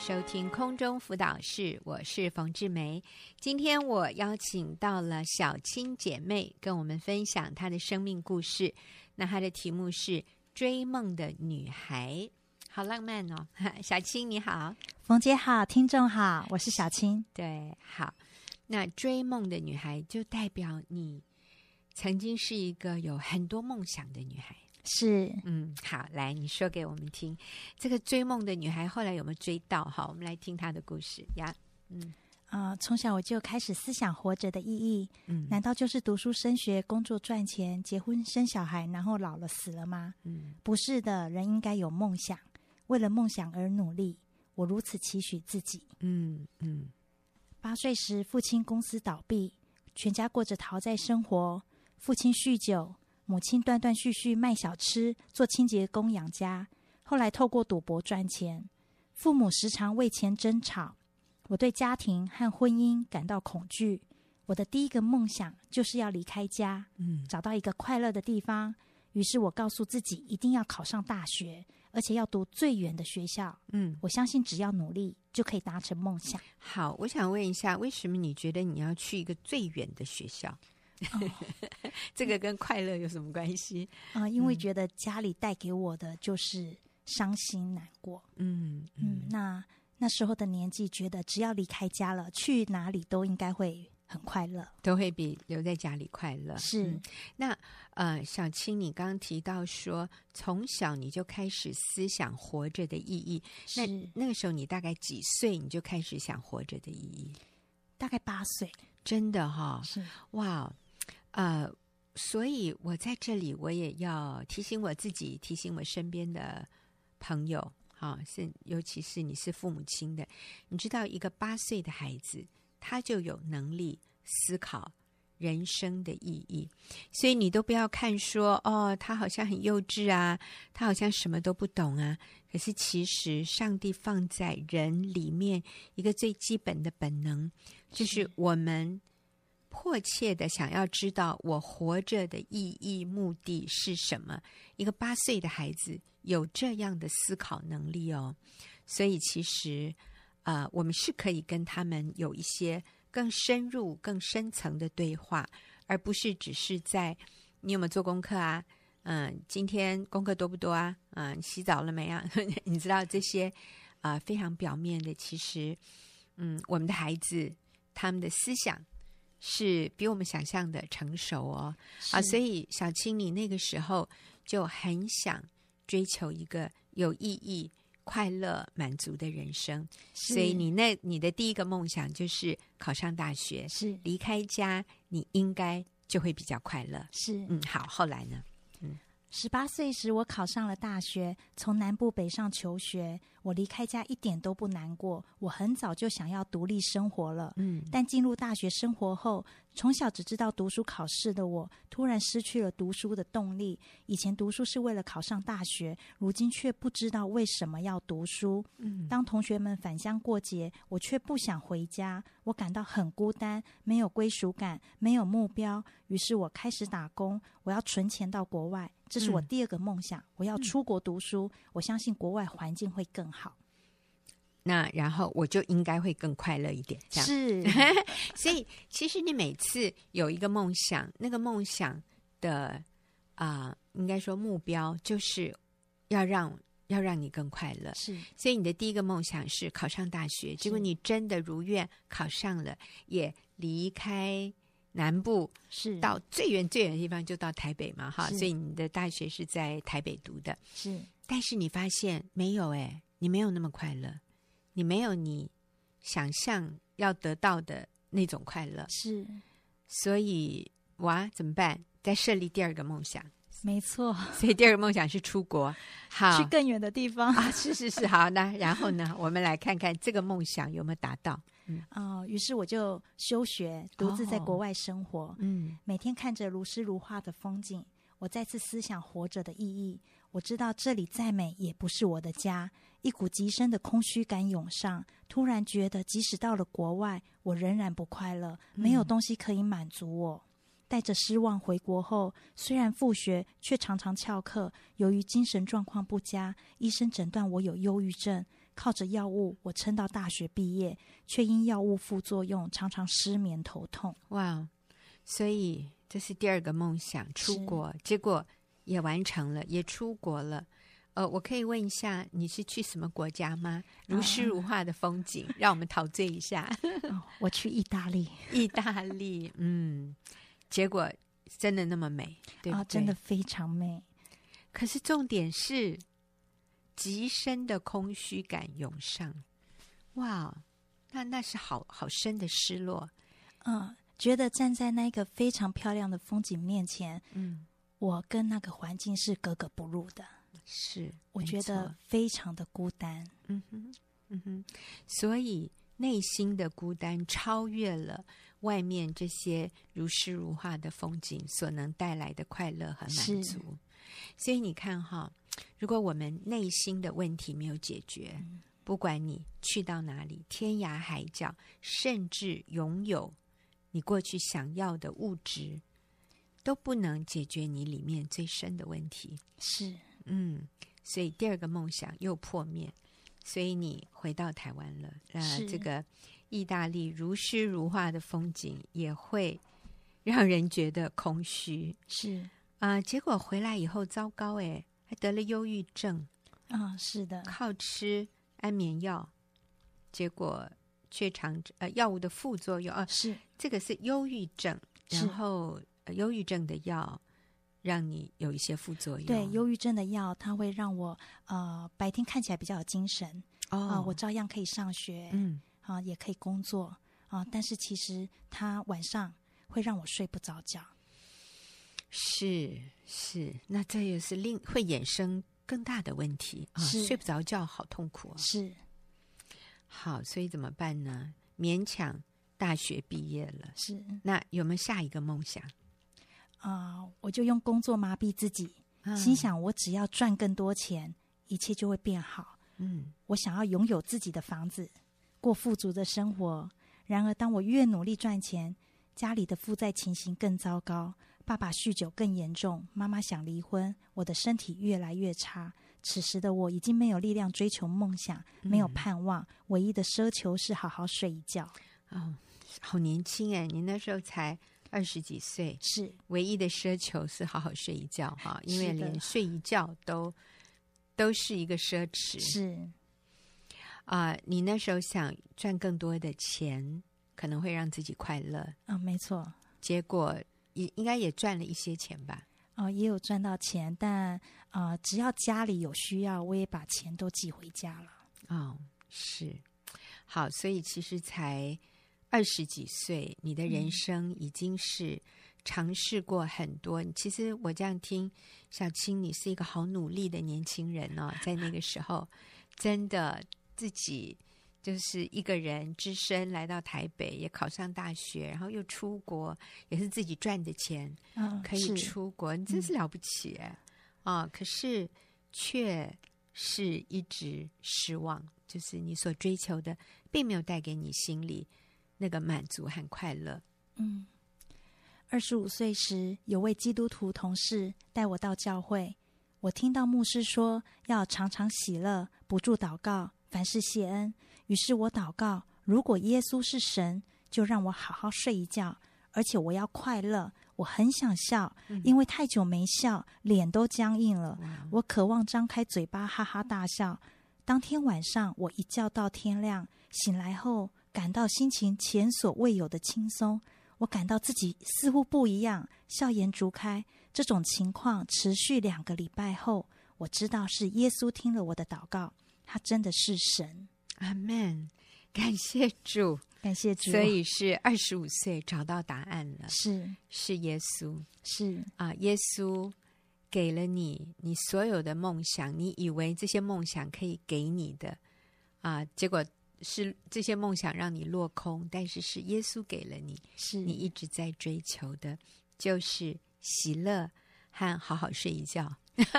收听空中辅导室，我是冯志梅。今天我邀请到了小青姐妹，跟我们分享她的生命故事。那她的题目是《追梦的女孩》，好浪漫哦！小青你好，冯姐好，听众好，我是小青。对，好。那追梦的女孩，就代表你曾经是一个有很多梦想的女孩。是，嗯，好，来，你说给我们听，这个追梦的女孩后来有没有追到？哈，我们来听她的故事呀。嗯，啊、呃，从小我就开始思想活着的意义。嗯，难道就是读书升学、工作赚钱、结婚生小孩，然后老了死了吗？嗯，不是的，人应该有梦想，为了梦想而努力。我如此期许自己。嗯嗯。八岁时，父亲公司倒闭，全家过着逃债生活。父亲酗酒。母亲断断续续卖小吃、做清洁工养家，后来透过赌博赚钱。父母时常为钱争吵，我对家庭和婚姻感到恐惧。我的第一个梦想就是要离开家，嗯，找到一个快乐的地方。于是我告诉自己，一定要考上大学，而且要读最远的学校。嗯，我相信只要努力就可以达成梦想。好，我想问一下，为什么你觉得你要去一个最远的学校？哦，这个跟快乐有什么关系？啊、呃，因为觉得家里带给我的就是伤心难过。嗯嗯，嗯，那那时候的年纪，觉得只要离开家了，去哪里都应该会很快乐，都会比留在家里快乐。是。嗯、那呃，小青，你刚刚提到说，从小你就开始思想活着的意义。是。那那个时候你大概几岁？你就开始想活着的意义？大概八岁。真的哈、哦？是。哇。呃，所以我在这里，我也要提醒我自己，提醒我身边的朋友，哈，是尤其是你是父母亲的，你知道，一个八岁的孩子，他就有能力思考人生的意义，所以你都不要看说，哦，他好像很幼稚啊，他好像什么都不懂啊，可是其实上帝放在人里面一个最基本的本能，就是我们。迫切的想要知道我活着的意义、目的是什么？一个八岁的孩子有这样的思考能力哦，所以其实，呃，我们是可以跟他们有一些更深入、更深层的对话，而不是只是在你有没有做功课啊？嗯、今天功课多不多啊？嗯、呃，洗澡了没啊？你知道这些啊、非常表面的，其实，嗯，我们的孩子他们的思想。是比我们想象的成熟哦，啊，所以小青，你那个时候就很想追求一个有意义、快乐、满足的人生，所以你那你的第一个梦想就是考上大学，是。离开家，你应该就会比较快乐。是，嗯，好，后来呢？嗯，十八岁时我考上了大学，从南部北上求学。我离开家一点都不难过，我很早就想要独立生活了。嗯，但进入大学生活后，从小只知道读书考试的我，突然失去了读书的动力。以前读书是为了考上大学，如今却不知道为什么要读书。嗯，当同学们返乡过节，我却不想回家，我感到很孤单，没有归属感，没有目标。于是我开始打工，我要存钱到国外，这是我第二个梦想，嗯，我要出国读书。我相信国外环境会更好。那然后我就应该会更快乐一点，这样是。所以其实你每次有一个梦想，那个梦想的啊、呃，应该说目标就是要让要让你更快乐。是。所以你的第一个梦想是考上大学，结果你真的如愿考上了，也离开南部，是到最远最远的地方，就到台北嘛，哈。所以你的大学是在台北读的，是。但是你发现没有哎，你没有那么快乐。你没有你想象要得到的那种快乐，是，所以哇，怎么办？再设立第二个梦想，没错。所以第二个梦想是出国，好，去更远的地方啊！是是是，好，那然后呢？我们来看看这个梦想有没有达到。嗯，哦，于是我就休学，独自在国外生活。哦、嗯，每天看着如诗如画的风景，我再次思想活着的意义。我知道这里再美也不是我的家，一股极深的空虚感涌上，突然觉得即使到了国外，我仍然不快乐，没有东西可以满足我。嗯、带着失望回国后，虽然复学，却常常翘课。由于精神状况不佳，医生诊断我有忧郁症。靠着药物，我撑到大学毕业，却因药物副作用常常失眠头痛。哇！所以这是第二个梦想，出国，结果也完成了，也出国了。呃，我可以问一下，你是去什么国家吗？如诗如画的风景，啊、让我们陶醉一下。哦、我去意大利，意大利，嗯，结果真的那么美，对？啊，真的非常美。可是重点是，极深的空虚感涌上，哇，那那是好好深的失落。嗯，觉得站在那个非常漂亮的风景面前，嗯，我跟那个环境是格格不入的。是，我觉得非常的孤单。嗯哼，嗯哼，所以内心的孤单超越了外面这些如诗如画的风景所能带来的快乐和满足。所以你看哈，如果我们内心的问题没有解决，嗯，不管你去到哪里，天涯海角，甚至拥有你过去想要的物质，都不能解决你里面最深的问题。是。嗯，所以第二个梦想又破灭，所以你回到台湾了。呃，这个意大利如诗如画的风景也会让人觉得空虚。是啊，呃，结果回来以后糟糕，哎，还得了忧郁症。啊，是的，靠吃安眠药，结果却常呃药物的副作用啊，是这个是忧郁症，然后忧郁症的药。让你有一些副作用。对，忧郁症的药，它会让我呃白天看起来比较有精神啊、哦呃，我照样可以上学，嗯，啊、呃，也可以工作啊、呃，但是其实它晚上会让我睡不着觉。是是，那这也是另会衍生更大的问题啊，睡不着觉好痛苦啊。是，好，所以怎么办呢？勉强大学毕业了。是，那有没有下一个梦想？啊、呃，我就用工作麻痹自己，嗯、心想我只要赚更多钱，一切就会变好。嗯，我想要拥有自己的房子，过富足的生活。然而，当我越努力赚钱，家里的负债情形更糟糕，爸爸酗酒更严重，妈妈想离婚，我的身体越来越差。此时的我已经没有力量追求梦想，没有盼望，嗯、唯一的奢求是好好睡一觉。哦，好年轻哎，你那时候才。二十几岁是唯一的奢求是好好睡一觉哈，因为连睡一觉都都是一个奢侈。是啊、呃，你那时候想赚更多的钱，可能会让自己快乐啊、哦，没错。结果也应该也赚了一些钱吧？哦，也有赚到钱，但啊、呃，只要家里有需要，我也把钱都寄回家了。哦，是好，所以其实才。二十几岁，你的人生已经是尝试过很多。嗯、其实我这样听，小青，你是一个好努力的年轻人哦。在那个时候，真的自己就是一个人只身来到台北，也考上大学，然后又出国，也是自己赚的钱，嗯、可以出国，你真是了不起啊、嗯哦！可是却是一直失望，就是你所追求的，并没有带给你心里。那个满足和快乐。嗯，二十五岁时，有位基督徒同事带我到教会。我听到牧师说要常常喜乐，不住祷告，凡事谢恩。于是我祷告：如果耶稣是神，就让我好好睡一觉，而且我要快乐。我很想笑，因为太久没笑，脸都僵硬了。我渴望张开嘴巴哈哈大笑。当天晚上，我一觉到天亮，醒来后。感到心情前所未有的轻松，我感到自己似乎不一样，笑颜逐开。这种情况持续两个礼拜后，我知道是耶稣听了我的祷告，他真的是神。阿门，感谢主，感谢主。所以是二十五岁找到答案了，是是耶稣，是啊，耶稣给了你你所有的梦想，你以为这些梦想可以给你的啊，结果。是这些梦想让你落空，但是是耶稣给了你，是你一直在追求的，就是喜乐和好好睡一觉。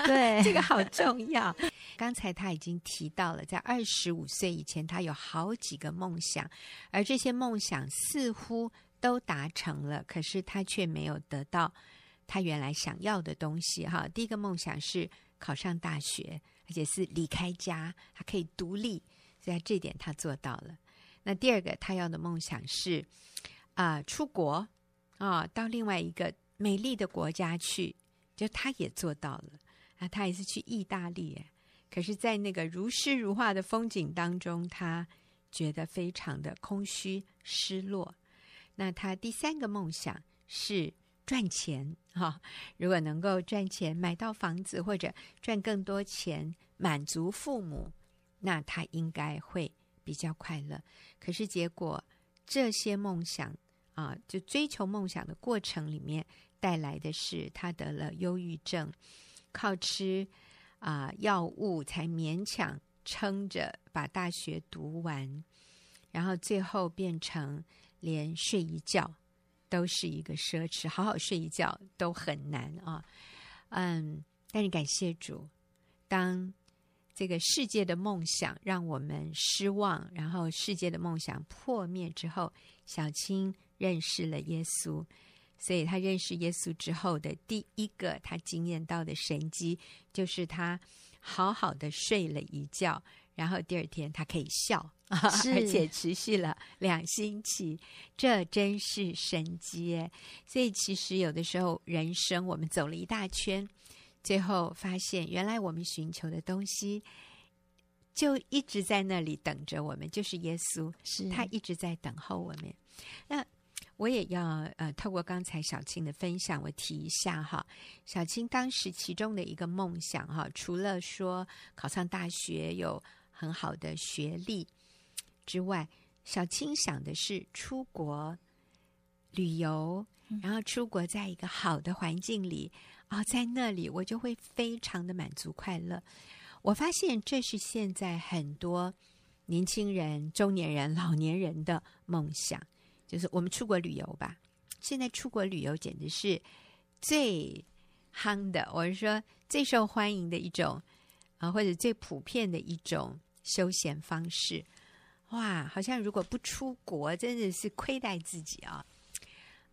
对，这个好重要。刚才他已经提到了，在二十五岁以前，他有好几个梦想，而这些梦想似乎都达成了，可是他却没有得到他原来想要的东西。哈，第一个梦想是考上大学，而且是离开家，他可以独立。所以这点他做到了。那第二个他要的梦想是啊、出国啊，到另外一个美丽的国家去，就他也做到了啊，他也是去意大利，可是，在那个如诗如画的风景当中，他觉得非常的空虚失落。那他第三个梦想是赚钱哈、如果能够赚钱买到房子或者赚更多钱满足父母，那他应该会比较快乐。可是结果这些梦想啊，就追求梦想的过程里面带来的是他得了忧郁症，靠吃啊药物才勉强撑着把大学读完，然后最后变成。连睡一觉都是一个奢侈，好好睡一觉都很难啊。嗯，但是感谢主，当这个世界的梦想让我们失望，然后世界的梦想破灭之后，小青认识了耶稣。所以他认识耶稣之后的第一个他惊艳到的神迹，就是他好好的睡了一觉。然后第二天他可以笑，而且持续了两星期，这真是神迹。所以其实有的时候人生我们走了一大圈，最后发现原来我们寻求的东西就一直在那里等着我们，就是耶稣，是他一直在等候我们。那我也要呃，透过刚才小青的分享，我提一下哈，小青当时其中的一个梦想哈，除了说考上大学有。很好的学历之外，小青想的是出国旅游，然后出国在一个好的环境里啊、哦，在那里我就会非常的满足快乐。我发现这是现在很多年轻人、中年人、老年人的梦想，就是我们出国旅游吧。现在出国旅游简直是最夯的，我是说最受欢迎的一种啊，或者最普遍的一种。休闲方式，哇，好像如果不出国，真的是亏待自己啊！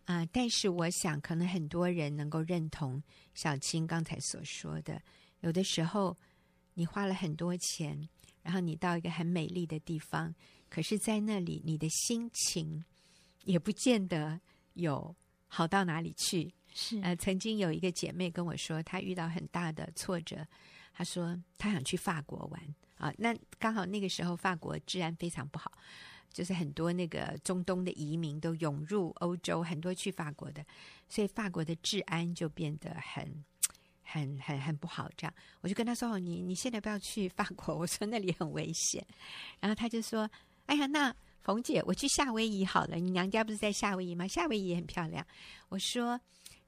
啊、呃，但是我想，可能很多人能够认同小青刚才所说的，有的时候你花了很多钱，然后你到一个很美丽的地方，可是，在那里你的心情也不见得有好到哪里去。是，呃，曾经有一个姐妹跟我说，她遇到很大的挫折，她说她想去法国玩。啊，那刚好那个时候法国治安非常不好，就是很多那个中东的移民都涌入欧洲，很多去法国的，所以法国的治安就变得很、很、很、很不好。这样，我就跟他说：“哦，你你现在不要去法国，我说那里很危险。”然后他就说：“哎呀，那冯姐，我去夏威夷好了，你娘家不是在夏威夷吗？夏威夷也很漂亮。”我说：“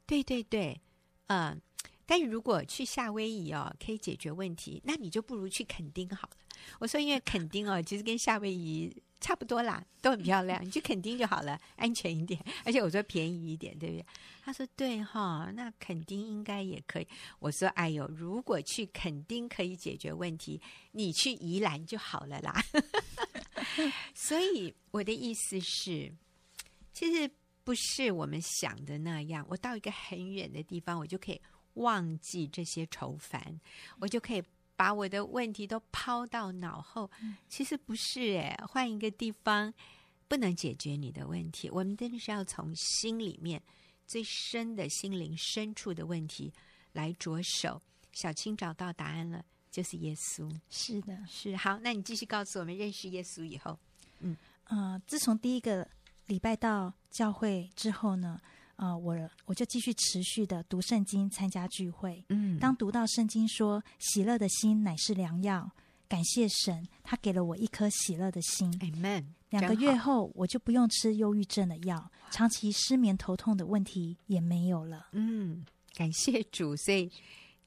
对对对，嗯。”但是如果去夏威夷哦，可以解决问题，那你就不如去垦丁好了。我说，因为垦丁哦，其实跟夏威夷差不多啦，都很 漂亮，你去垦丁就好了，安全一点，而且我说便宜一点，对不对？他说对哈、哦，那垦丁应该也可以。我说哎呦，如果去垦丁可以解决问题，你去宜兰就好了啦。所以我的意思是，其实不是我们想的那样。我到一个很远的地方，我就可以。忘记这些愁烦，我就可以把我的问题都抛到脑后。其实不是哎，换一个地方不能解决你的问题。我们真的是要从心里面最深的心灵深处的问题来着手。小青找到答案了，就是耶稣。是的，是好。那你继续告诉我们，认识耶稣以后，嗯呃，自从第一个礼拜到教会之后呢，啊、呃，我我就继续持续的读圣经，参加聚会。嗯，当读到圣经说“喜乐的心乃是良药”，感谢神，他给了我一颗喜乐的心。Amen。两个月后，我就不用吃忧郁症的药，长期失眠头痛的问题也没有了。嗯，感谢主，所以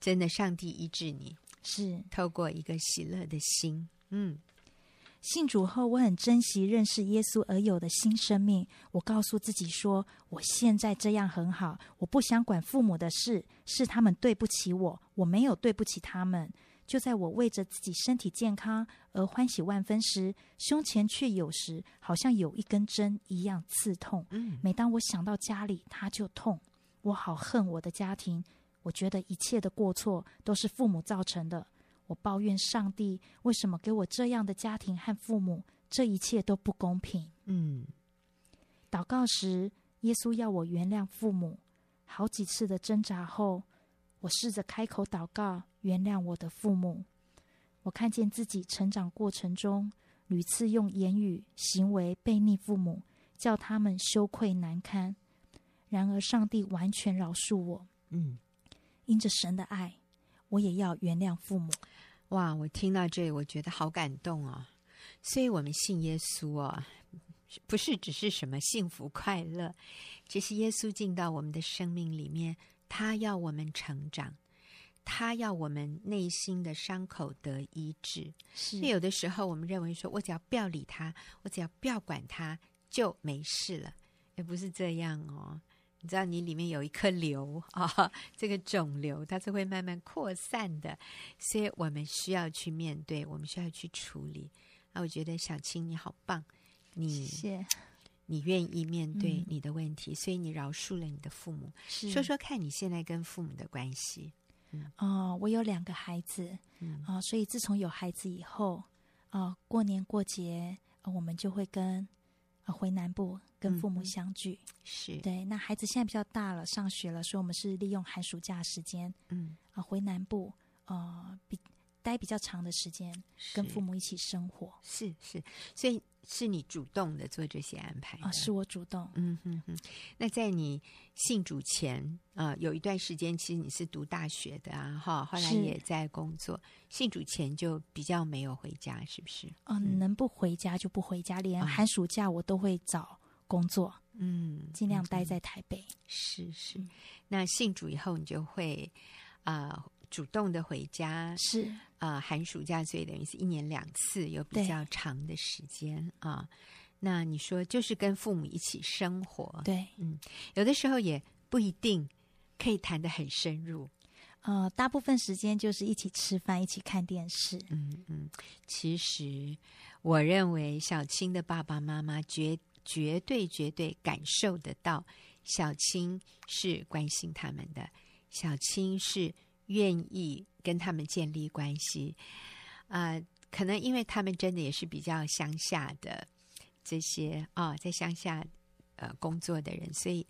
真的，上帝医治你是透过一个喜乐的心。嗯。信主后，我很珍惜认识耶稣而有的新生命。我告诉自己说：“我现在这样很好，我不想管父母的事，是他们对不起我，我没有对不起他们。”就在我为着自己身体健康而欢喜万分时，胸前却有时好像有一根针一样刺痛。每当我想到家里，他就痛。我好恨我的家庭，我觉得一切的过错都是父母造成的。我抱怨上帝为什么给我这样的家庭和父母，这一切都不公平。嗯，祷告时，耶稣要我原谅父母。好几次的挣扎后，我试着开口祷告，原谅我的父母。我看见自己成长过程中，屡次用言语、行为背逆父母，叫他们羞愧难堪。然而，上帝完全饶恕我。嗯，因着神的爱，我也要原谅父母。哇！我听到这里，我觉得好感动啊、哦！所以，我们信耶稣啊、哦，不是只是什么幸福快乐，只是耶稣进到我们的生命里面，他要我们成长，他要我们内心的伤口得医治。是，有的时候我们认为说，我只要不要理他，我只要不要管他，就没事了，也不是这样哦。你知道，你里面有一颗瘤 啊、哦，这个肿瘤它是会慢慢扩散的，所以我们需要去面对，我们需要去处理。啊，我觉得小青你好棒，你谢谢你愿意面对你的问题，嗯、所以你饶恕了你的父母。是说说看你现在跟父母的关系。嗯、哦，我有两个孩子，嗯啊、哦，所以自从有孩子以后，啊、哦，过年过节、哦、我们就会跟。啊，回南部跟父母相聚，嗯、是对。那孩子现在比较大了，上学了，所以我们是利用寒暑假时间，嗯，啊，回南部，呃，比待比较长的时间，跟父母一起生活，是是，所以。是你主动的做这些安排啊？是我主动。嗯哼哼。那在你信主前啊、呃，有一段时间其实你是读大学的啊，哈，后来也在工作。信主前就比较没有回家，是不是？嗯、呃，能不回家就不回家，连寒暑假我都会找工作，嗯，尽量待在台北。嗯、是是。那信主以后，你就会啊。呃主动的回家是啊、呃，寒暑假所以等于是一年两次，有比较长的时间啊。那你说就是跟父母一起生活，对，嗯，有的时候也不一定可以谈得很深入。呃，大部分时间就是一起吃饭，一起看电视。嗯嗯，其实我认为小青的爸爸妈妈绝绝对绝对感受得到，小青是关心他们的，小青是。愿意跟他们建立关系，啊、呃，可能因为他们真的也是比较乡下的这些啊、哦，在乡下呃工作的人，所以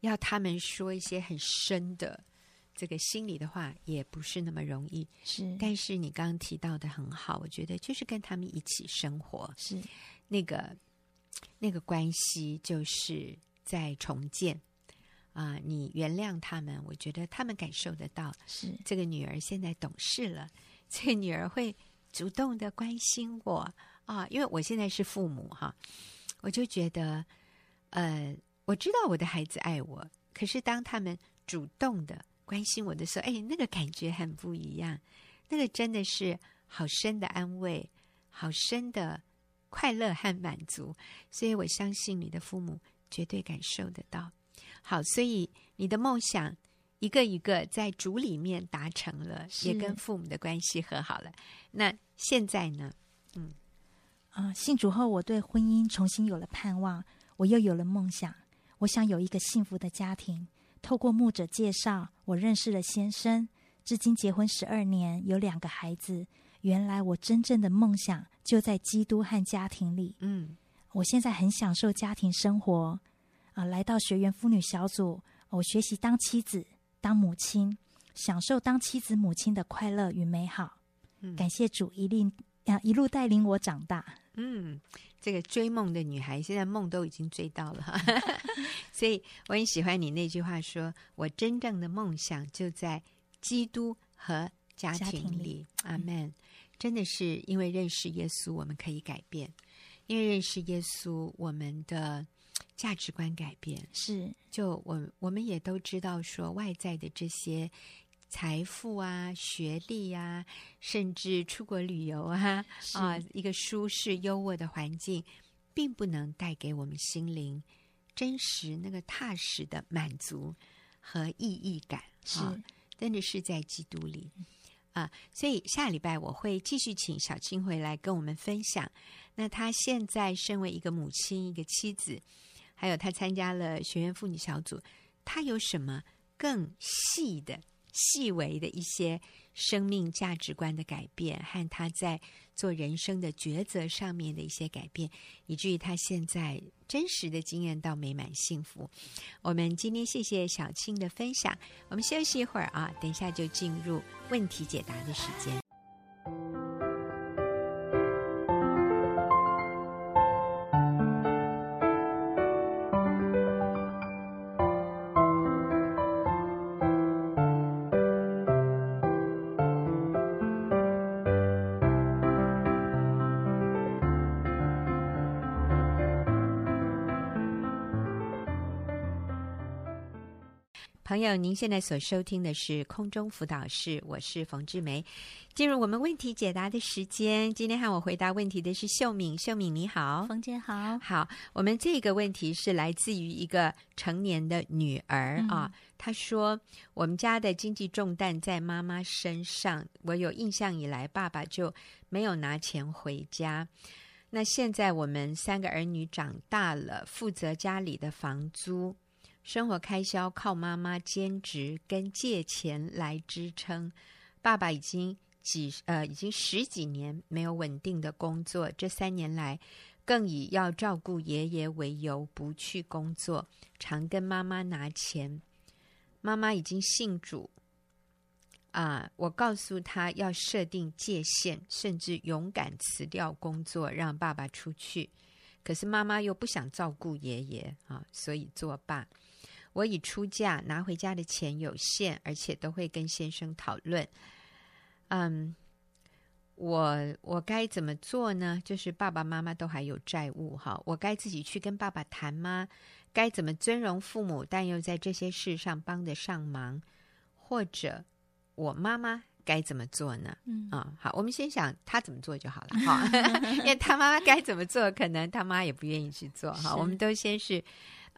要他们说一些很深的这个心里的话，也不是那么容易。是，但是你刚刚提到的很好，我觉得就是跟他们一起生活，是那个那个关系，就是在重建。啊、呃，你原谅他们，我觉得他们感受得到。是这个女儿现在懂事了，这个女儿会主动的关心我啊，因为我现在是父母哈，我就觉得，呃，我知道我的孩子爱我，可是当他们主动的关心我的时候，哎，那个感觉很不一样，那个真的是好深的安慰，好深的快乐和满足，所以我相信你的父母绝对感受得到。好，所以你的梦想一个一个在主里面达成了，也跟父母的关系和好了。那现在呢？嗯，啊、呃，信主后，我对婚姻重新有了盼望，我又有了梦想。我想有一个幸福的家庭。透过牧者介绍，我认识了先生，至今结婚十二年，有两个孩子。原来我真正的梦想就在基督和家庭里。嗯，我现在很享受家庭生活。啊，来到学员妇女小组，我学习当妻子、当母亲，享受当妻子、母亲的快乐与美好。嗯，感谢主一令啊，一路带领我长大。嗯，这个追梦的女孩，现在梦都已经追到了哈。所以我很喜欢你那句话说，说我真正的梦想就在基督和家庭里。家庭里阿门。真的是因为认识耶稣，我们可以改变；因为认识耶稣，我们的。价值观改变是，就我我们也都知道，说外在的这些财富啊、学历啊，甚至出国旅游啊，啊，一个舒适优渥的环境，并不能带给我们心灵真实那个踏实的满足和意义感。是，真的是在基督里啊。所以下礼拜我会继续请小青回来跟我们分享。那她现在身为一个母亲，一个妻子。还有她参加了学院妇女小组，她有什么更细的细微的一些生命价值观的改变，和她在做人生的抉择上面的一些改变，以至于他现在真实的经验到美满幸福。我们今天谢谢小青的分享，我们休息一会儿啊，等一下就进入问题解答的时间。朋友，您现在所收听的是空中辅导室，我是冯志梅。进入我们问题解答的时间，今天和我回答问题的是秀敏。秀敏你好，冯姐好。好，我们这个问题是来自于一个成年的女儿、嗯、啊，她说我们家的经济重担在妈妈身上，我有印象以来，爸爸就没有拿钱回家。那现在我们三个儿女长大了，负责家里的房租。生活开销靠妈妈兼职跟借钱来支撑，爸爸已经几呃已经十几年没有稳定的工作，这三年来更以要照顾爷爷为由不去工作，常跟妈妈拿钱。妈妈已经信主啊，我告诉他要设定界限，甚至勇敢辞掉工作，让爸爸出去。可是妈妈又不想照顾爷爷啊，所以作罢。我已出嫁，拿回家的钱有限，而且都会跟先生讨论。嗯，我我该怎么做呢？就是爸爸妈妈都还有债务，哈，我该自己去跟爸爸谈吗？该怎么尊荣父母，但又在这些事上帮得上忙？或者我妈妈该怎么做呢？嗯，啊，好，我们先想他怎么做就好了，哈，因为他妈妈该怎么做，可能他妈也不愿意去做，哈，我们都先是。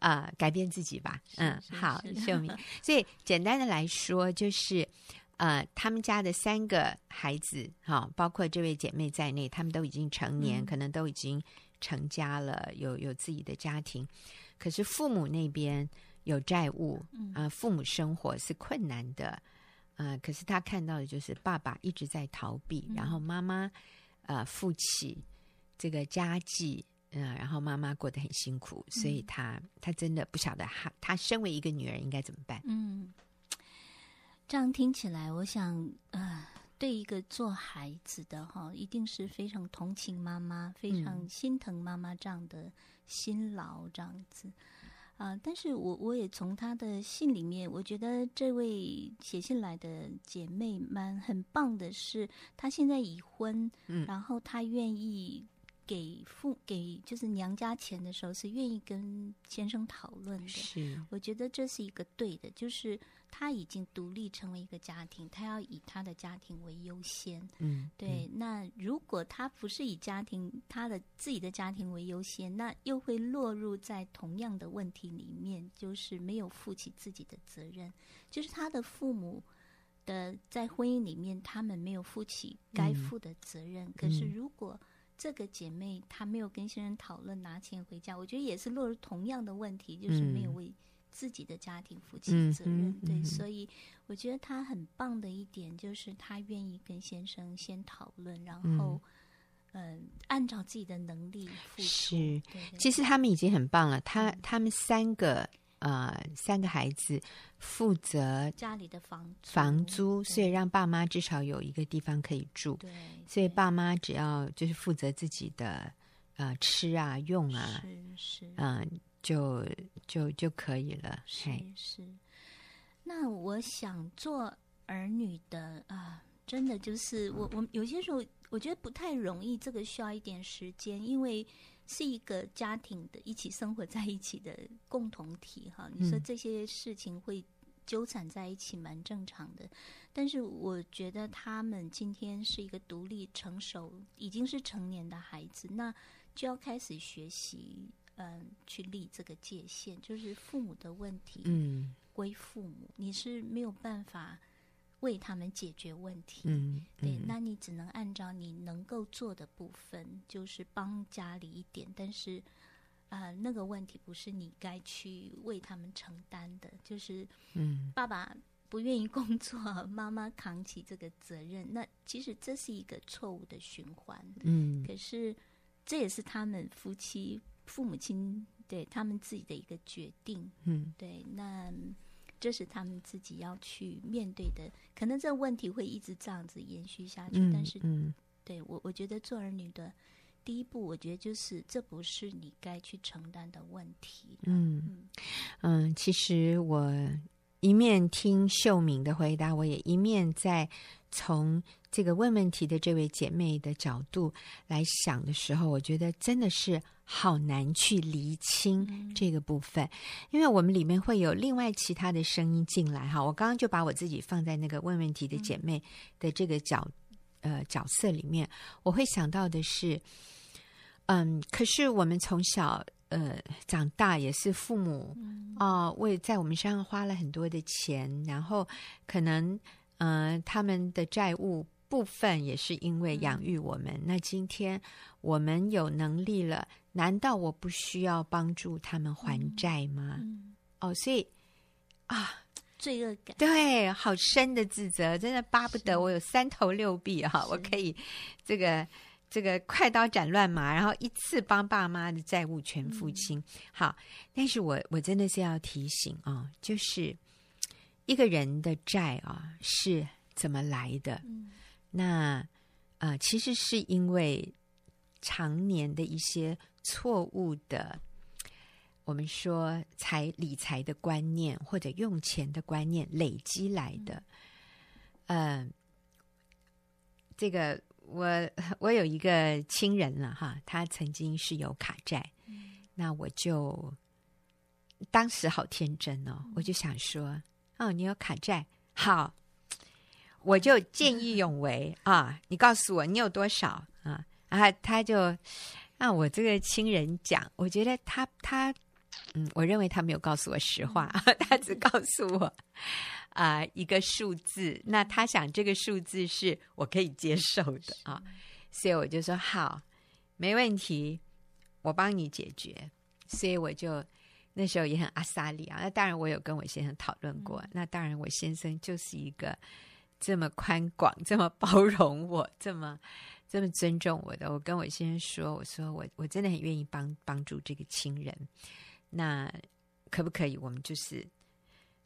啊、呃，改变自己吧。嗯，好，秀敏。所以简单的来说，就是呃，他们家的三个孩子，哈、哦，包括这位姐妹在内，他们都已经成年，嗯、可能都已经成家了，有有自己的家庭。可是父母那边有债务，啊、呃，父母生活是困难的，啊、呃，可是他看到的就是爸爸一直在逃避，然后妈妈呃负起这个家计。嗯，然后妈妈过得很辛苦，所以她她真的不晓得她她身为一个女人应该怎么办。嗯，这样听起来，我想，呃，对一个做孩子的哈，一定是非常同情妈妈，非常心疼妈妈这样的辛劳这样子。啊、呃，但是我我也从她的信里面，我觉得这位写信来的姐妹蛮很棒的是，她现在已婚，嗯，然后她愿意。给父给就是娘家钱的时候，是愿意跟先生讨论的。是，我觉得这是一个对的，就是他已经独立成为一个家庭，他要以他的家庭为优先。嗯，对。嗯、那如果他不是以家庭他的自己的家庭为优先，那又会落入在同样的问题里面，就是没有负起自己的责任，就是他的父母的在婚姻里面，他们没有负起该负的责任。嗯、可是如果这个姐妹她没有跟先生讨论拿钱回家，我觉得也是落入同样的问题，就是没有为自己的家庭负起责任。嗯、对，所以我觉得她很棒的一点就是她愿意跟先生先讨论，然后嗯、呃，按照自己的能力付出。是，对对对，其实他们已经很棒了。他他们三个。呃，三个孩子负责家里的房租房租，所以让爸妈至少有一个地方可以住。对，所以爸妈只要就是负责自己的呃吃啊用啊，是是，嗯、呃，就就就可以了。是是。那我想做儿女的啊、呃，真的就是我我有些时候我觉得不太容易，这个需要一点时间，因为。是一个家庭的一起生活在一起的共同体哈，你说这些事情会纠缠在一起，蛮正常的。但是我觉得他们今天是一个独立成熟，已经是成年的孩子，那就要开始学习，嗯，去立这个界限，就是父母的问题，嗯，归父母，你是没有办法。为他们解决问题，嗯，嗯对，那你只能按照你能够做的部分，就是帮家里一点，但是，呃，那个问题不是你该去为他们承担的，就是，嗯，爸爸不愿意工作，妈妈扛起这个责任。那其实这是一个错误的循环。嗯，可是这也是他们夫妻、父母亲对他们自己的一个决定。嗯，对，那这是他们自己要去面对的。可能这个问题会一直这样子延续下去。嗯、但是，嗯，对我，我觉得做儿女的第一步，我觉得就是这不是你该去承担的问题。嗯嗯，嗯，其实我。一面听秀敏的回答，我也一面在从这个问问题的这位姐妹的角度来想的时候，我觉得真的是好难去厘清这个部分，因为我们里面会有另外其他的声音进来哈。我刚刚就把我自己放在那个问问题的姐妹的这个角呃角色里面，我会想到的是，嗯，可是我们从小。呃，长大也是父母啊，为、呃、在我们身上花了很多的钱，然后可能呃，他们的债务部分也是因为养育我们。嗯、那今天我们有能力了，难道我不需要帮助他们还债吗？嗯、哦，所以啊，罪恶感，对，好深的自责，真的巴不得我有三头六臂哈，我可以这个。这个快刀斩乱麻，然后一次帮爸妈的债务全付清。嗯、好，但是我我真的是要提醒啊、哦，就是一个人的债啊是怎么来的？嗯、那呃，其实是因为常年的一些错误的，我们说财理财的观念或者用钱的观念累积来的。嗯、呃，这个。我我有一个亲人了哈，他曾经是有卡债，嗯、那我就当时好天真哦，嗯、我就想说，哦，你有卡债，好，我就见义勇为、嗯、啊，你告诉我你有多少啊？然后他就让我这个亲人讲，我觉得他他嗯，我认为他没有告诉我实话，嗯、他只告诉我。啊、呃，一个数字，那他想这个数字是我可以接受的啊，所以我就说好，没问题，我帮你解决。所以我就那时候也很阿萨里啊，那当然我有跟我先生讨论过，嗯、那当然我先生就是一个这么宽广、这么包容我、这么这么尊重我的。我跟我先生说，我说我我真的很愿意帮帮助这个亲人，那可不可以？我们就是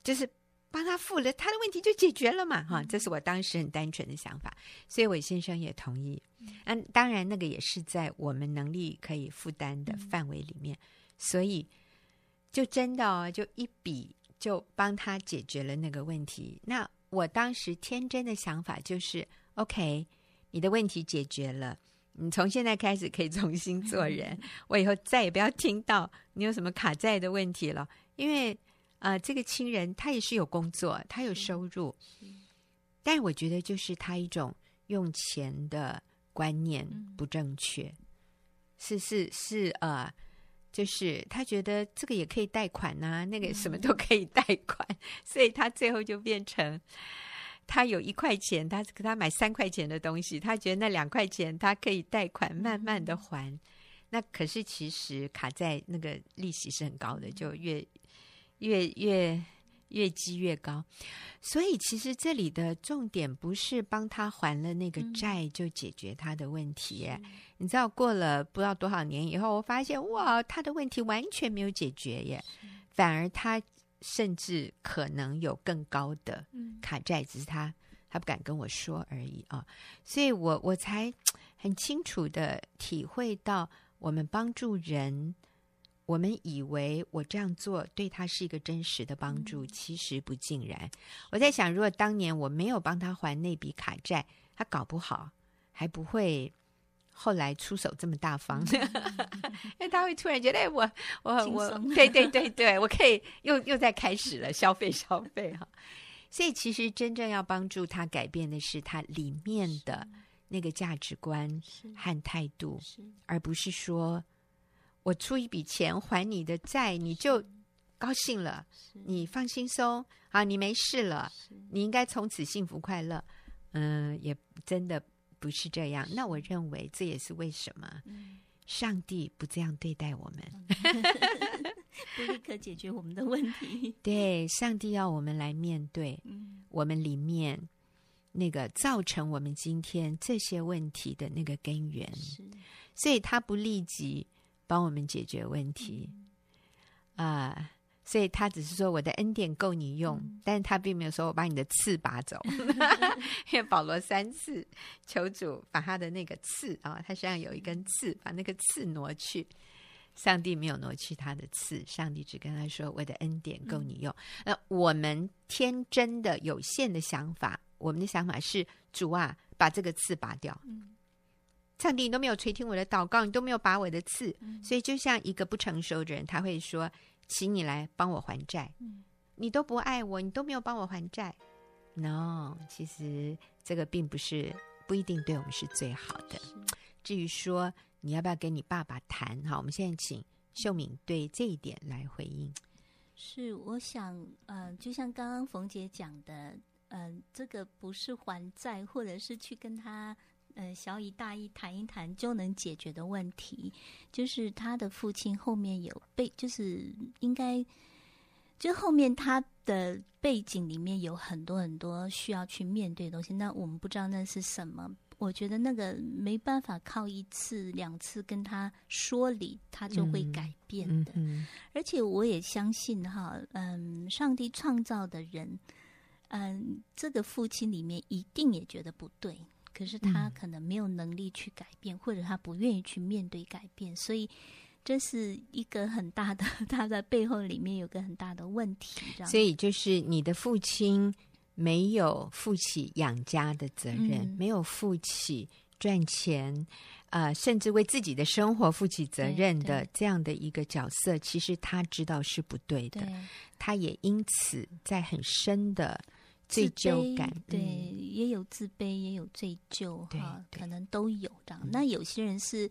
就是。帮他付了，他的问题就解决了嘛，哈，这是我当时很单纯的想法，所以我先生也同意。嗯，当然那个也是在我们能力可以负担的范围里面，所以就真的哦，就一笔就帮他解决了那个问题。那我当时天真的想法就是，OK，你的问题解决了，你从现在开始可以重新做人，我以后再也不要听到你有什么卡债的问题了，因为。啊、呃，这个亲人他也是有工作，他有收入，但我觉得就是他一种用钱的观念不正确，嗯、是是是呃，就是他觉得这个也可以贷款呐、啊，那个什么都可以贷款，嗯、所以他最后就变成他有一块钱，他给他买三块钱的东西，他觉得那两块钱他可以贷款慢慢的还，嗯、那可是其实卡在那个利息是很高的，就越。越越越积越高，所以其实这里的重点不是帮他还了那个债就解决他的问题。嗯、你知道，过了不知道多少年以后，我发现哇，他的问题完全没有解决耶，反而他甚至可能有更高的卡债，只是他他不敢跟我说而已啊。所以我我才很清楚的体会到，我们帮助人。我们以为我这样做对他是一个真实的帮助，嗯、其实不尽然。我在想，如果当年我没有帮他还那笔卡债，他搞不好还不会后来出手这么大方，嗯、因为他会突然觉得，哎，我我我，对对对对，我可以又又在开始了消费消费哈。所以，其实真正要帮助他改变的是他里面的那个价值观和态度，而不是说。我出一笔钱还你的债，你就高兴了，你放轻松啊，你没事了，你应该从此幸福快乐。嗯，也真的不是这样。那我认为这也是为什么上帝不这样对待我们，不立刻解决我们的问题。对，上帝要我们来面对，我们里面那个造成我们今天这些问题的那个根源，所以他不立即帮我们解决问题啊。呃所以他只是说我的恩典够你用，嗯、但是他并没有说我把你的刺拔走，因为保罗三次求主把他的那个刺啊、哦，他身上有一根刺，把那个刺挪去。上帝没有挪去他的刺，上帝只跟他说我的恩典够你用。那、嗯、我们天真的有限的想法，我们的想法是主啊，把这个刺拔掉。嗯、上帝你都没有垂听我的祷告，你都没有拔我的刺，嗯、所以就像一个不成熟的人，他会说。请你来帮我还债，嗯、你都不爱我，你都没有帮我还债。No，其实这个并不是不一定对我们是最好的。至于说你要不要跟你爸爸谈，好，我们现在请秀敏对这一点来回应。是，我想，嗯、呃，就像刚刚冯姐讲的，嗯、呃，这个不是还债，或者是去跟他。呃，小以大义谈一谈就能解决的问题，就是他的父亲后面有被，就是应该，就后面他的背景里面有很多很多需要去面对的东西。那我们不知道那是什么，我觉得那个没办法靠一次两次跟他说理，他就会改变的。嗯嗯、而且我也相信哈，嗯，上帝创造的人，嗯，这个父亲里面一定也觉得不对。可是他可能没有能力去改变，嗯、或者他不愿意去面对改变，所以这是一个很大的，他在背后里面有个很大的问题。所以就是你的父亲没有负起养家的责任，嗯、没有负起赚钱，呃，甚至为自己的生活负起责任的这样的一个角色，其实他知道是不对的，对他也因此在很深的。罪疚感，对，嗯、也有自卑，也有罪疚，哈，可能都有这样。那有些人是，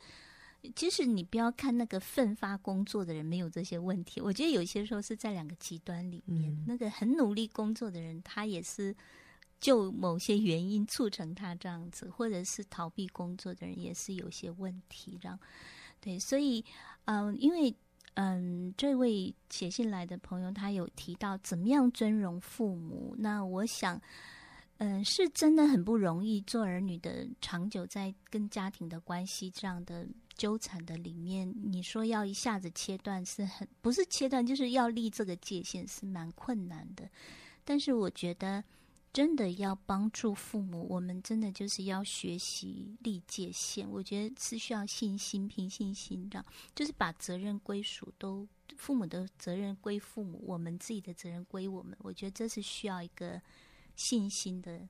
其实你不要看那个奋发工作的人没有这些问题，我觉得有些时候是在两个极端里面，嗯、那个很努力工作的人，他也是就某些原因促成他这样子，或者是逃避工作的人也是有些问题，这样。对，所以，嗯、呃，因为。嗯，这位写信来的朋友，他有提到怎么样尊荣父母。那我想，嗯，是真的很不容易做儿女的，长久在跟家庭的关系这样的纠缠的里面，你说要一下子切断，是很不是切断，就是要立这个界限，是蛮困难的。但是我觉得。真的要帮助父母，我们真的就是要学习立界限。我觉得是需要信心、凭信心这样，就是把责任归属都父母的责任归父母，我们自己的责任归我们。我觉得这是需要一个信心的，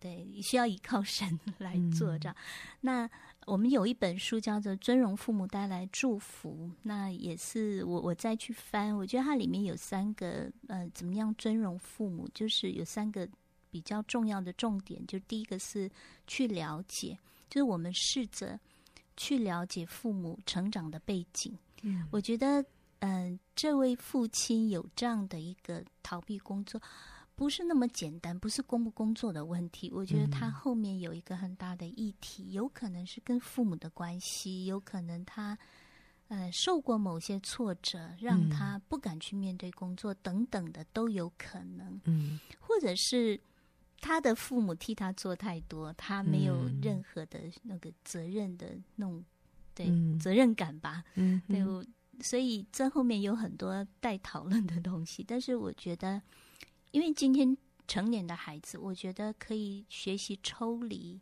对，需要依靠神来做这样。嗯、那我们有一本书叫做《尊荣父母带来祝福》，那也是我我再去翻，我觉得它里面有三个呃，怎么样尊荣父母，就是有三个。比较重要的重点，就第一个是去了解，就是我们试着去了解父母成长的背景。嗯，我觉得，嗯、呃，这位父亲有这样的一个逃避工作，不是那么简单，不是工不工作的问题。我觉得他后面有一个很大的议题，有可能是跟父母的关系，有可能他呃受过某些挫折，让他不敢去面对工作，等等的都有可能。嗯，或者是。他的父母替他做太多，他没有任何的那个责任的那种，对、嗯、责任感吧？嗯哼，对，所以这后面有很多待讨论的东西。但是我觉得，因为今天成年的孩子，我觉得可以学习抽离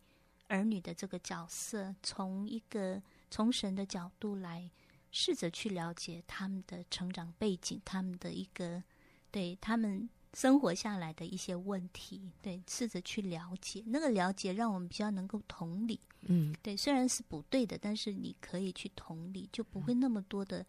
儿女的这个角色，从一个从神的角度来试着去了解他们的成长背景，他们的一个对他们。生活下来的一些问题，对，试着去了解，那个了解让我们比较能够同理，嗯，对，虽然是不对的，但是你可以去同理，就不会那么多的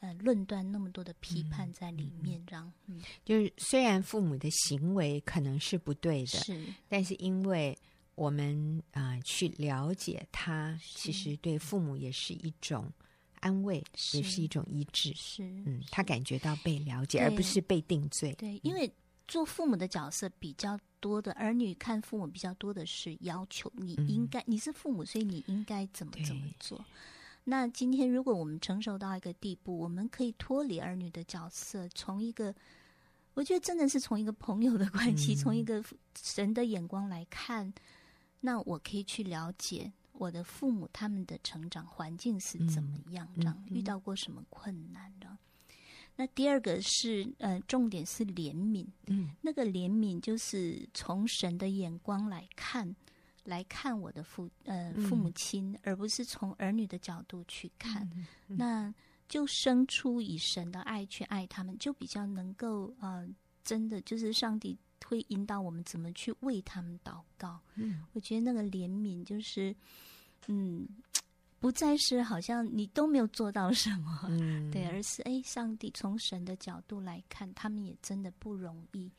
呃论断，那么多的批判在里面，这样，嗯，就是虽然父母的行为可能是不对的，是，但是因为我们啊、呃、去了解他，其实对父母也是一种。安慰是也是一种医治，是嗯，他感觉到被了解，而不是被定罪。对，因为做父母的角色比较多的儿女看父母比较多的是要求，你应该、嗯、你是父母，所以你应该怎么怎么做。那今天如果我们成熟到一个地步，我们可以脱离儿女的角色，从一个，我觉得真的是从一个朋友的关系，从、嗯、一个神的眼光来看，那我可以去了解我的父母他们的成长环境是怎么样，这样、嗯、遇到过什么困难的。那第二个是，呃，重点是怜悯。嗯，那个怜悯就是从神的眼光来看，来看我的父，呃，父母亲，嗯、而不是从儿女的角度去看。那就生出以神的爱去爱他们，就比较能够，呃，真的就是上帝会引导我们怎么去为他们祷告。嗯，我觉得那个怜悯就是，嗯。不再是好像你都没有做到什么，嗯、对，而是哎，上帝从神的角度来看，他们也真的不容易。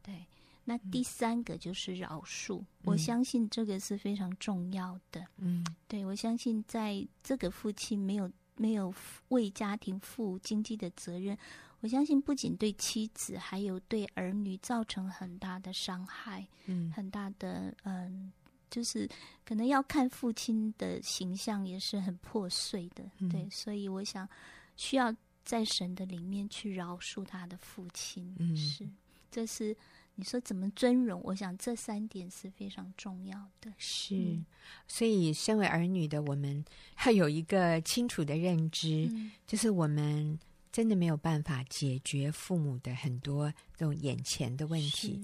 对，那第三个就是饶恕，嗯、我相信这个是非常重要的。嗯，对，我相信在这个父亲没有没有为家庭负经济的责任，我相信不仅对妻子，还有对儿女造成很大的伤害，嗯，很大的嗯。就是可能要看父亲的形象也是很破碎的，嗯、对，所以我想需要在神的里面去饶恕他的父亲，嗯、是，这是你说怎么尊荣？我想这三点是非常重要的，是，嗯、所以身为儿女的我们要有一个清楚的认知，嗯、就是我们真的没有办法解决父母的很多这种眼前的问题。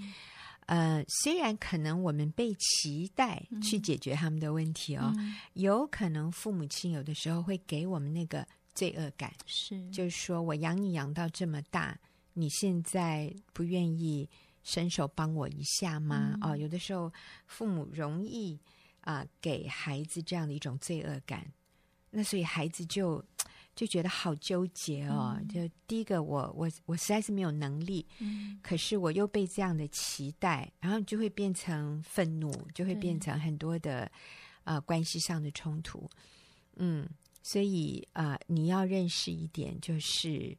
呃，虽然可能我们被期待去解决他们的问题哦，嗯、有可能父母亲有的时候会给我们那个罪恶感，是，就是说我养你养到这么大，你现在不愿意伸手帮我一下吗？嗯、哦，有的时候父母容易啊、呃、给孩子这样的一种罪恶感，那所以孩子就。就觉得好纠结哦！嗯、就第一个我，我我我实在是没有能力，嗯、可是我又被这样的期待，然后就会变成愤怒，就会变成很多的啊关系上的冲突。嗯，所以啊、呃，你要认识一点，就是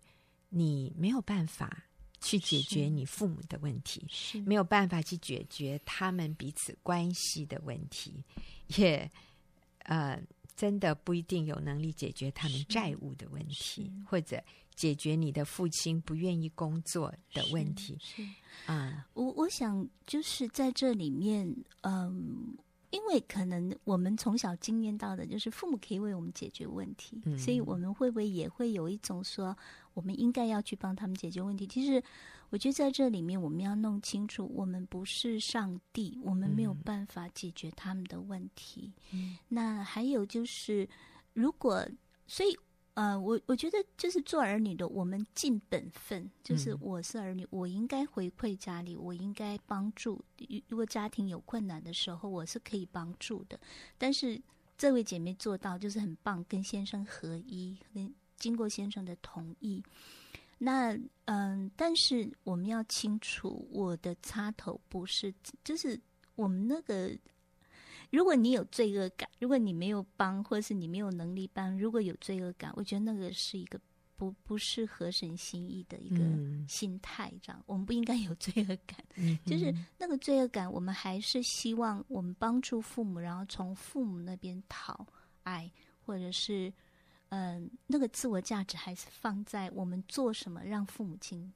你没有办法去解决你父母的问题，是。没有办法去解决他们彼此关系的问题，也呃。真的不一定有能力解决他们债务的问题，或者解决你的父亲不愿意工作的问题。是。啊，我我想就是在这里面，嗯，因为可能我们从小经验到的就是父母可以为我们解决问题，嗯，所以我们会不会也会有一种说，我们应该要去帮他们解决问题？其实。我觉得在这里面，我们要弄清楚，我们不是上帝，我们没有办法解决他们的问题。嗯，那还有就是，如果所以呃，我我觉得就是做儿女的，我们尽本分，就是我是儿女，我应该回馈家里，我应该帮助。如果家庭有困难的时候，我是可以帮助的。但是这位姐妹做到就是很棒，跟先生合一，跟经过先生的同意。那嗯，但是我们要清楚，我的插头不是，就是我们那个。如果你有罪恶感，如果你没有帮，或者是你没有能力帮，如果有罪恶感，我觉得那个是一个不不是合神心意的一个心态，这样、嗯、我们不应该有罪恶感。嗯、就是那个罪恶感，我们还是希望我们帮助父母，然后从父母那边讨爱，或者是。嗯，那个自我价值还是放在我们做什么让父母亲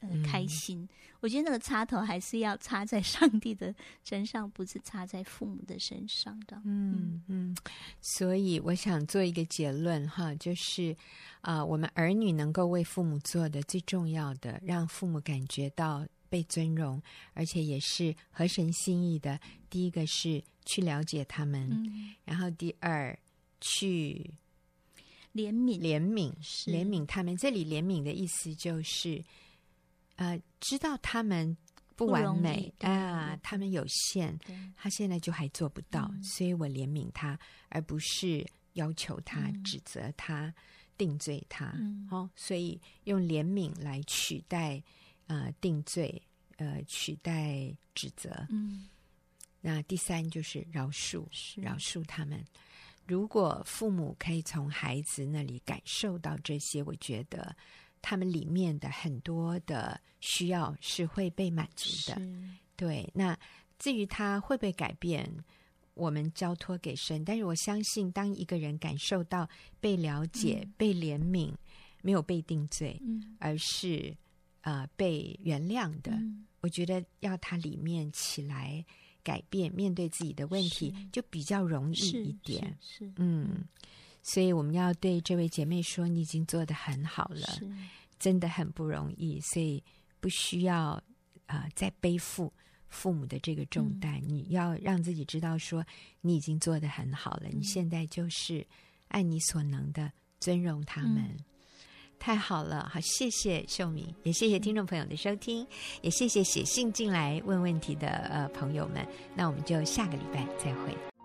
呃开心。嗯、我觉得那个插头还是要插在上帝的身上，不是插在父母的身上的。嗯嗯，所以我想做一个结论哈，就是啊、呃，我们儿女能够为父母做的最重要的，让父母感觉到被尊荣，而且也是合神心意的。第一个是去了解他们，嗯、然后第二去。怜悯，怜悯，是怜悯他们。这里怜悯的意思就是，呃，知道他们不完美啊，对他们有限，他现在就还做不到，嗯、所以我怜悯他，而不是要求他、嗯、指责他、定罪他。嗯、哦，所以用怜悯来取代呃定罪，呃取代指责。嗯，那第三就是饶恕，饶恕他们。如果父母可以从孩子那里感受到这些，我觉得他们里面的很多的需要是会被满足的。对，那至于他会不会改变，我们交托给神。但是我相信，当一个人感受到被了解、嗯、被怜悯，没有被定罪，嗯、而是啊、呃、被原谅的，嗯、我觉得要他里面起来改变，面对自己的问题，就比较容易一点。嗯，所以我们要对这位姐妹说，你已经做得很好了，真的很不容易，所以不需要啊、呃、再背负。父母的这个重担，嗯、你要让自己知道，说你已经做得很好了。嗯、你现在就是按你所能的尊荣他们，嗯、太好了。好，谢谢秀敏，也谢谢听众朋友的收听，嗯、也谢谢写信进来问问题的呃朋友们。那我们就下个礼拜再会。